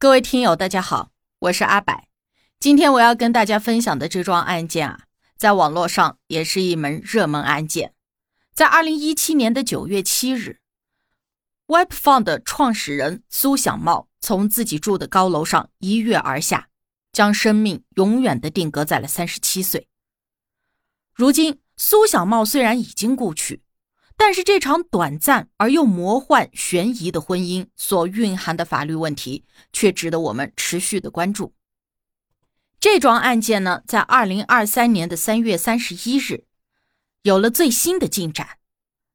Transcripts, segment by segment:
各位听友，大家好，我是阿柏。今天我要跟大家分享的这桩案件啊，在网络上也是一门热门案件。在二零一七年的九月七日，WebFund 的创始人苏小茂从自己住的高楼上一跃而下，将生命永远的定格在了三十七岁。如今，苏小茂虽然已经故去。但是这场短暂而又魔幻悬疑的婚姻所蕴含的法律问题，却值得我们持续的关注。这桩案件呢，在二零二三年的三月三十一日，有了最新的进展。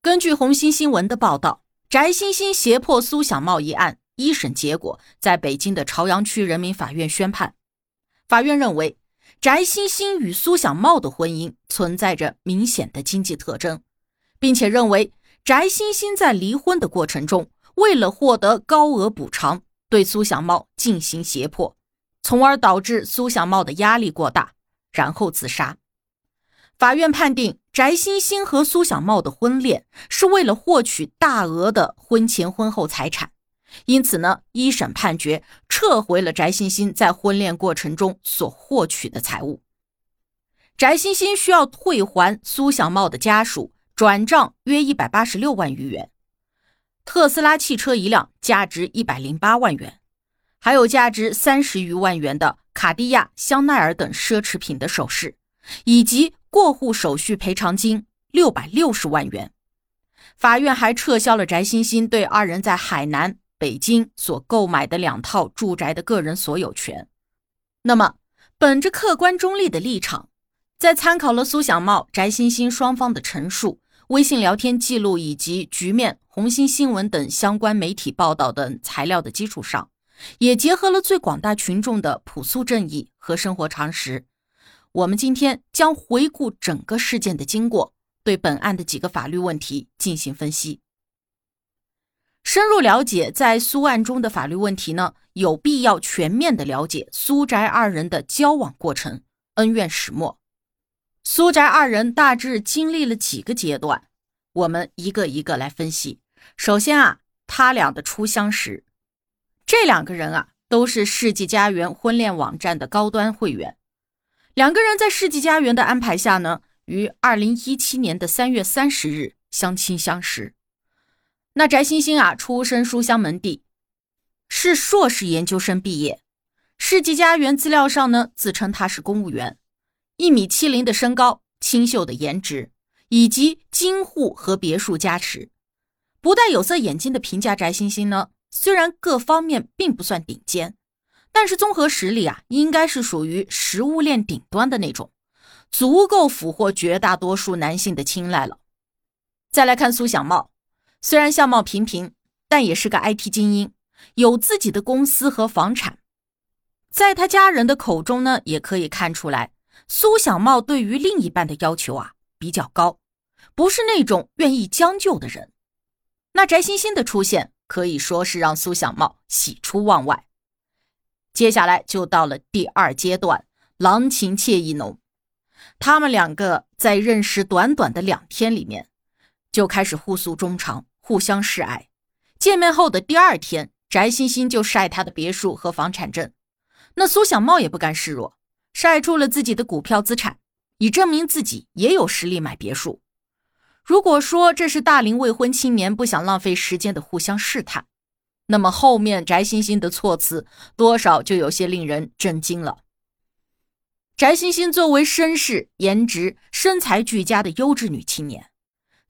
根据红星新闻的报道，翟欣欣胁迫苏小茂一案一审结果在北京的朝阳区人民法院宣判。法院认为，翟欣欣与苏小茂的婚姻存在着明显的经济特征。并且认为，翟欣欣在离婚的过程中，为了获得高额补偿，对苏小茂进行胁迫，从而导致苏小茂的压力过大，然后自杀。法院判定，翟欣欣和苏小茂的婚恋是为了获取大额的婚前婚后财产，因此呢，一审判决撤回了翟欣欣在婚恋过程中所获取的财物。翟欣欣需要退还苏小茂的家属。转账约一百八十六万余元，特斯拉汽车一辆，价值一百零八万元，还有价值三十余万元的卡地亚、香奈儿等奢侈品的首饰，以及过户手续赔偿金六百六十万元。法院还撤销了翟欣欣对二人在海南、北京所购买的两套住宅的个人所有权。那么，本着客观中立的立场，在参考了苏小茂、翟欣欣双方的陈述。微信聊天记录以及局面、红星新闻等相关媒体报道等材料的基础上，也结合了最广大群众的朴素正义和生活常识，我们今天将回顾整个事件的经过，对本案的几个法律问题进行分析。深入了解在苏案中的法律问题呢，有必要全面的了解苏翟二人的交往过程、恩怨始末。苏宅二人大致经历了几个阶段，我们一个一个来分析。首先啊，他俩的初相识，这两个人啊都是世纪佳缘婚恋网站的高端会员。两个人在世纪佳缘的安排下呢，于二零一七年的三月三十日相亲相识。那翟欣欣啊，出身书香门第，是硕士研究生毕业。世纪佳缘资料上呢，自称他是公务员。一米七零的身高，清秀的颜值，以及金户和别墅加持，不戴有色眼镜的平价翟欣欣呢，虽然各方面并不算顶尖，但是综合实力啊，应该是属于食物链顶端的那种，足够俘获绝大多数男性的青睐了。再来看苏小茂，虽然相貌平平，但也是个 IT 精英，有自己的公司和房产，在他家人的口中呢，也可以看出来。苏小茂对于另一半的要求啊比较高，不是那种愿意将就的人。那翟欣欣的出现可以说是让苏小茂喜出望外。接下来就到了第二阶段，郎情妾意浓。他们两个在认识短短的两天里面，就开始互诉衷肠，互相示爱。见面后的第二天，翟欣欣就晒他的别墅和房产证，那苏小茂也不甘示弱。晒出了自己的股票资产，以证明自己也有实力买别墅。如果说这是大龄未婚青年不想浪费时间的互相试探，那么后面翟欣欣的措辞多少就有些令人震惊了。翟欣欣作为身世、颜值、身材俱佳的优质女青年，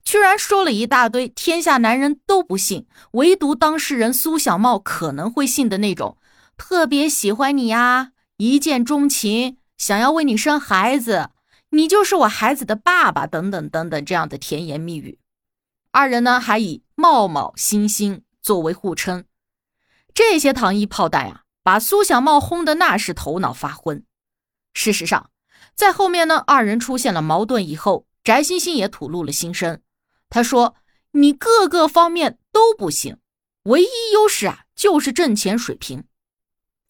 居然说了一大堆天下男人都不信，唯独当事人苏小茂可能会信的那种特别喜欢你呀。一见钟情，想要为你生孩子，你就是我孩子的爸爸，等等等等，这样的甜言蜜语。二人呢，还以“茂茂星星”作为互称。这些糖衣炮弹啊，把苏小茂轰得那是头脑发昏。事实上，在后面呢，二人出现了矛盾以后，翟欣欣也吐露了心声。他说：“你各个方面都不行，唯一优势啊，就是挣钱水平。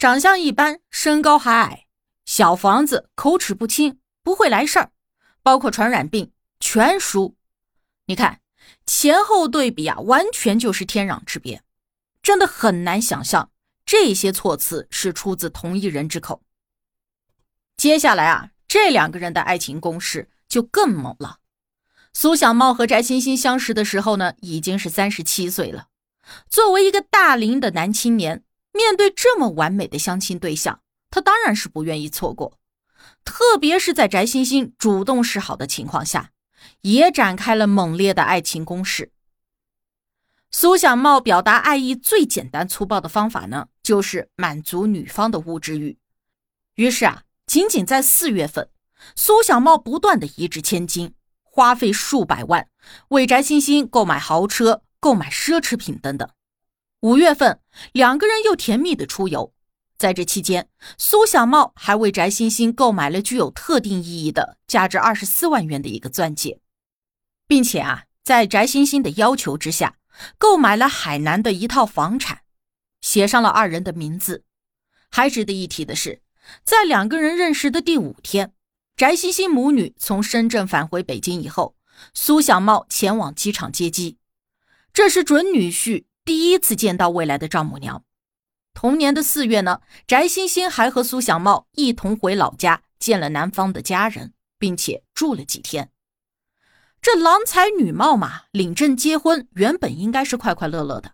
长相一般，身高还矮，小房子，口齿不清，不会来事儿，包括传染病全输。你看前后对比啊，完全就是天壤之别。”真的很难想象这些措辞是出自同一人之口。接下来啊，这两个人的爱情攻势就更猛了。苏小茂和翟欣欣相识的时候呢，已经是三十七岁了。作为一个大龄的男青年，面对这么完美的相亲对象，他当然是不愿意错过。特别是在翟欣欣主动示好的情况下，也展开了猛烈的爱情攻势。苏小茂表达爱意最简单粗暴的方法呢，就是满足女方的物质欲。于是啊，仅仅在四月份，苏小茂不断的一掷千金，花费数百万为翟欣欣购买豪车、购买奢侈品等等。五月份，两个人又甜蜜的出游，在这期间，苏小茂还为翟欣欣购买了具有特定意义的价值二十四万元的一个钻戒，并且啊，在翟欣欣的要求之下。购买了海南的一套房产，写上了二人的名字。还值得一提的是，在两个人认识的第五天，翟欣欣母女从深圳返回北京以后，苏小茂前往机场接机。这是准女婿第一次见到未来的丈母娘。同年的四月呢，翟欣欣还和苏小茂一同回老家见了男方的家人，并且住了几天。这郎才女貌嘛，领证结婚原本应该是快快乐乐的，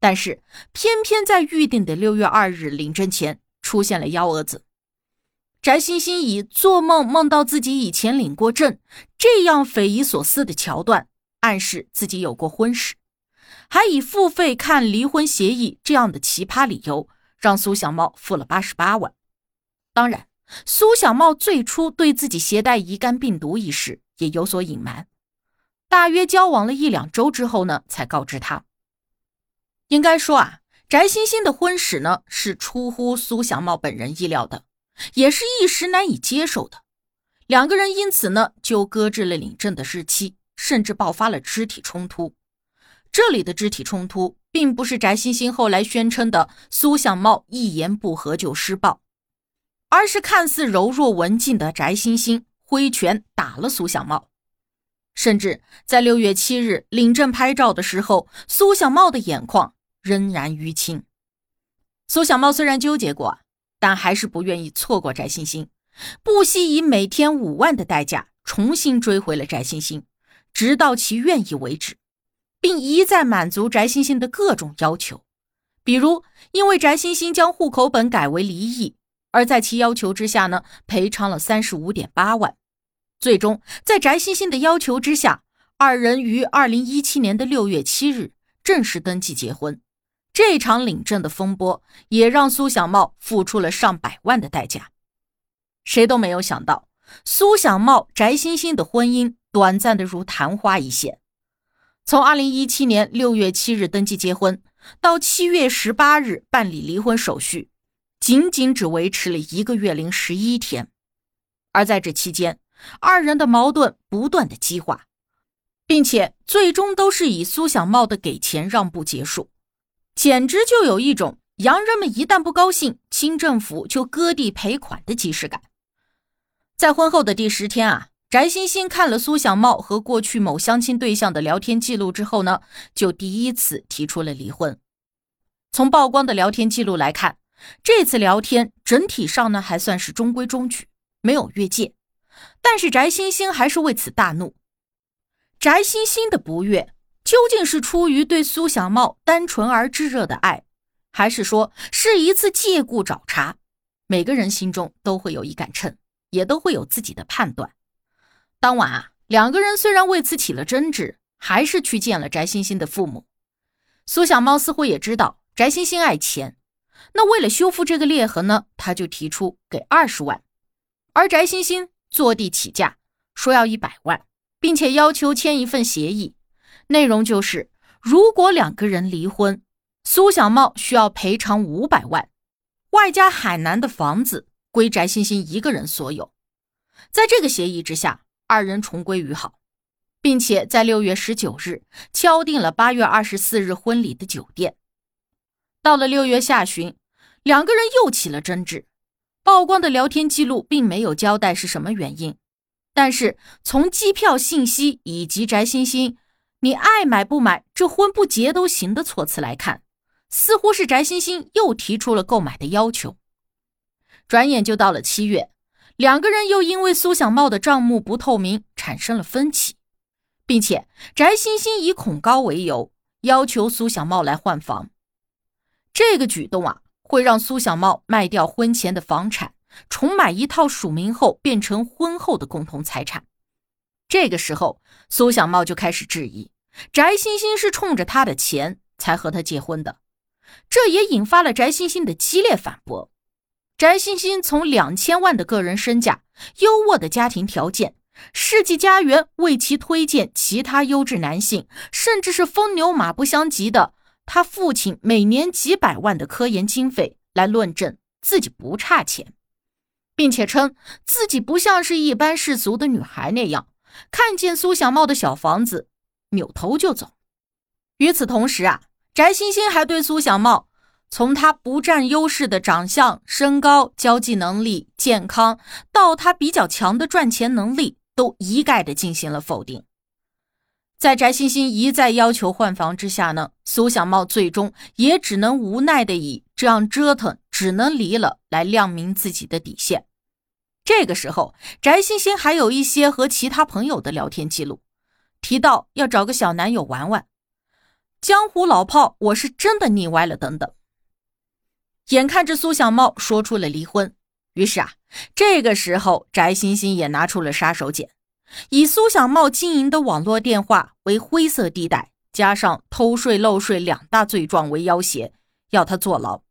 但是偏偏在预定的六月二日领证前出现了幺蛾子。翟欣欣以做梦梦到自己以前领过证这样匪夷所思的桥段，暗示自己有过婚史，还以付费看离婚协议这样的奇葩理由，让苏小茂付了八十八万。当然，苏小茂最初对自己携带乙肝病毒一事也有所隐瞒。大约交往了一两周之后呢，才告知他。应该说啊，翟欣欣的婚史呢是出乎苏小茂本人意料的，也是一时难以接受的。两个人因此呢就搁置了领证的日期，甚至爆发了肢体冲突。这里的肢体冲突，并不是翟欣欣后来宣称的苏小茂一言不合就施暴，而是看似柔弱文静的翟欣欣挥拳打了苏小茂。甚至在六月七日领证拍照的时候，苏小茂的眼眶仍然淤青。苏小茂虽然纠结过，但还是不愿意错过翟欣欣，不惜以每天五万的代价重新追回了翟欣欣，直到其愿意为止，并一再满足翟欣欣的各种要求，比如因为翟欣欣将户口本改为离异，而在其要求之下呢，赔偿了三十五点八万。最终，在翟欣欣的要求之下，二人于二零一七年的六月七日正式登记结婚。这场领证的风波也让苏小茂付出了上百万的代价。谁都没有想到，苏小茂、翟欣欣的婚姻短暂的如昙花一现。从二零一七年六月七日登记结婚到七月十八日办理离婚手续，仅仅只维持了一个月零十一天。而在这期间，二人的矛盾不断的激化，并且最终都是以苏小茂的给钱让步结束，简直就有一种洋人们一旦不高兴，清政府就割地赔款的即视感。在婚后的第十天啊，翟欣欣看了苏小茂和过去某相亲对象的聊天记录之后呢，就第一次提出了离婚。从曝光的聊天记录来看，这次聊天整体上呢还算是中规中矩，没有越界。但是翟欣欣还是为此大怒。翟欣欣的不悦，究竟是出于对苏小茂单纯而炙热的爱，还是说是一次借故找茬？每个人心中都会有一杆秤，也都会有自己的判断。当晚啊，两个人虽然为此起了争执，还是去见了翟欣欣的父母。苏小茂似乎也知道翟欣欣爱钱，那为了修复这个裂痕呢，他就提出给二十万，而翟欣欣。坐地起价，说要一百万，并且要求签一份协议，内容就是如果两个人离婚，苏小茂需要赔偿五百万，外加海南的房子归翟欣欣一个人所有。在这个协议之下，二人重归于好，并且在六月十九日敲定了八月二十四日婚礼的酒店。到了六月下旬，两个人又起了争执。曝光的聊天记录并没有交代是什么原因，但是从机票信息以及翟欣欣“你爱买不买，这婚不结都行”的措辞来看，似乎是翟欣欣又提出了购买的要求。转眼就到了七月，两个人又因为苏小茂的账目不透明产生了分歧，并且翟欣欣以恐高为由要求苏小茂来换房。这个举动啊。会让苏小茂卖掉婚前的房产，重买一套署名后变成婚后的共同财产。这个时候，苏小茂就开始质疑翟欣欣是冲着他的钱才和他结婚的，这也引发了翟欣欣的激烈反驳。翟欣欣从两千万的个人身价、优渥的家庭条件、世纪佳缘为其推荐其他优质男性，甚至是风牛马不相及的。他父亲每年几百万的科研经费来论证自己不差钱，并且称自己不像是一般世俗的女孩那样，看见苏小茂的小房子扭头就走。与此同时啊，翟欣欣还对苏小茂从他不占优势的长相、身高、交际能力、健康，到他比较强的赚钱能力，都一概的进行了否定。在翟欣欣一再要求换房之下呢，苏小茂最终也只能无奈的以这样折腾只能离了来亮明自己的底线。这个时候，翟欣欣还有一些和其他朋友的聊天记录，提到要找个小男友玩玩，江湖老炮，我是真的腻歪了等等。眼看着苏小茂说出了离婚，于是啊，这个时候翟欣欣也拿出了杀手锏。以苏小茂经营的网络电话为灰色地带，加上偷税漏税两大罪状为要挟，要他坐牢。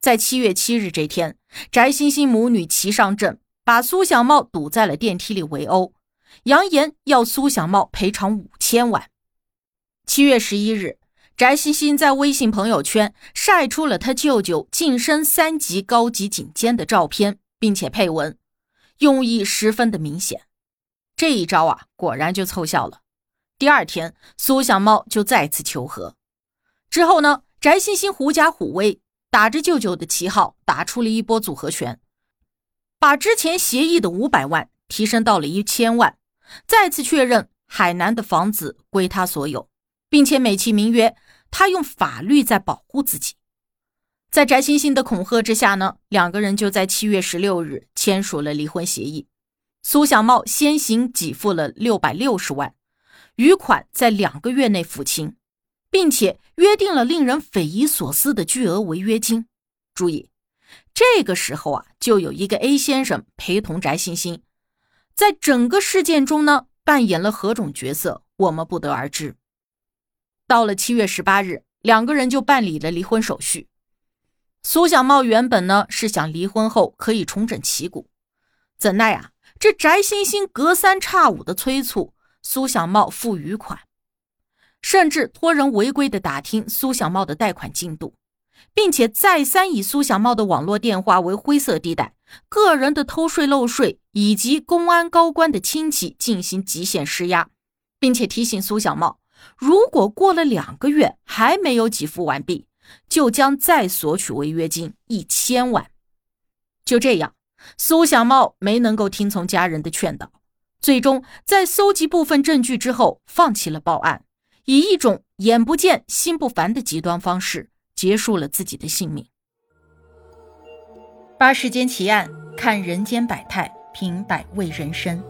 在七月七日这天，翟欣欣母女齐上阵，把苏小茂堵在了电梯里围殴，扬言要苏小茂赔偿五千万。七月十一日，翟欣欣在微信朋友圈晒出了他舅舅晋升三级高级警监的照片，并且配文，用意十分的明显。这一招啊，果然就凑效了。第二天，苏小茂就再次求和。之后呢，翟欣欣狐假虎威，打着舅舅的旗号，打出了一波组合拳，把之前协议的五百万提升到了一千万，再次确认海南的房子归他所有，并且美其名曰他用法律在保护自己。在翟欣欣的恐吓之下呢，两个人就在七月十六日签署了离婚协议。苏小茂先行给付了六百六十万，余款在两个月内付清，并且约定了令人匪夷所思的巨额违约金。注意，这个时候啊，就有一个 A 先生陪同翟欣欣，在整个事件中呢，扮演了何种角色，我们不得而知。到了七月十八日，两个人就办理了离婚手续。苏小茂原本呢是想离婚后可以重整旗鼓，怎奈啊。这翟欣欣隔三差五的催促苏小茂付余款，甚至托人违规的打听苏小茂的贷款进度，并且再三以苏小茂的网络电话为灰色地带、个人的偷税漏税以及公安高官的亲戚进行极限施压，并且提醒苏小茂，如果过了两个月还没有给付完毕，就将再索取违约金一千万。就这样。苏小茂没能够听从家人的劝导，最终在搜集部分证据之后，放弃了报案，以一种眼不见心不烦的极端方式结束了自己的性命。八世间奇案，看人间百态，品百味人生。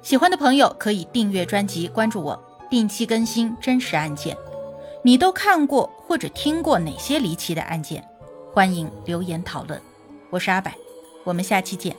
喜欢的朋友可以订阅专辑，关注我，定期更新真实案件。你都看过或者听过哪些离奇的案件？欢迎留言讨论。我是阿柏。我们下期见。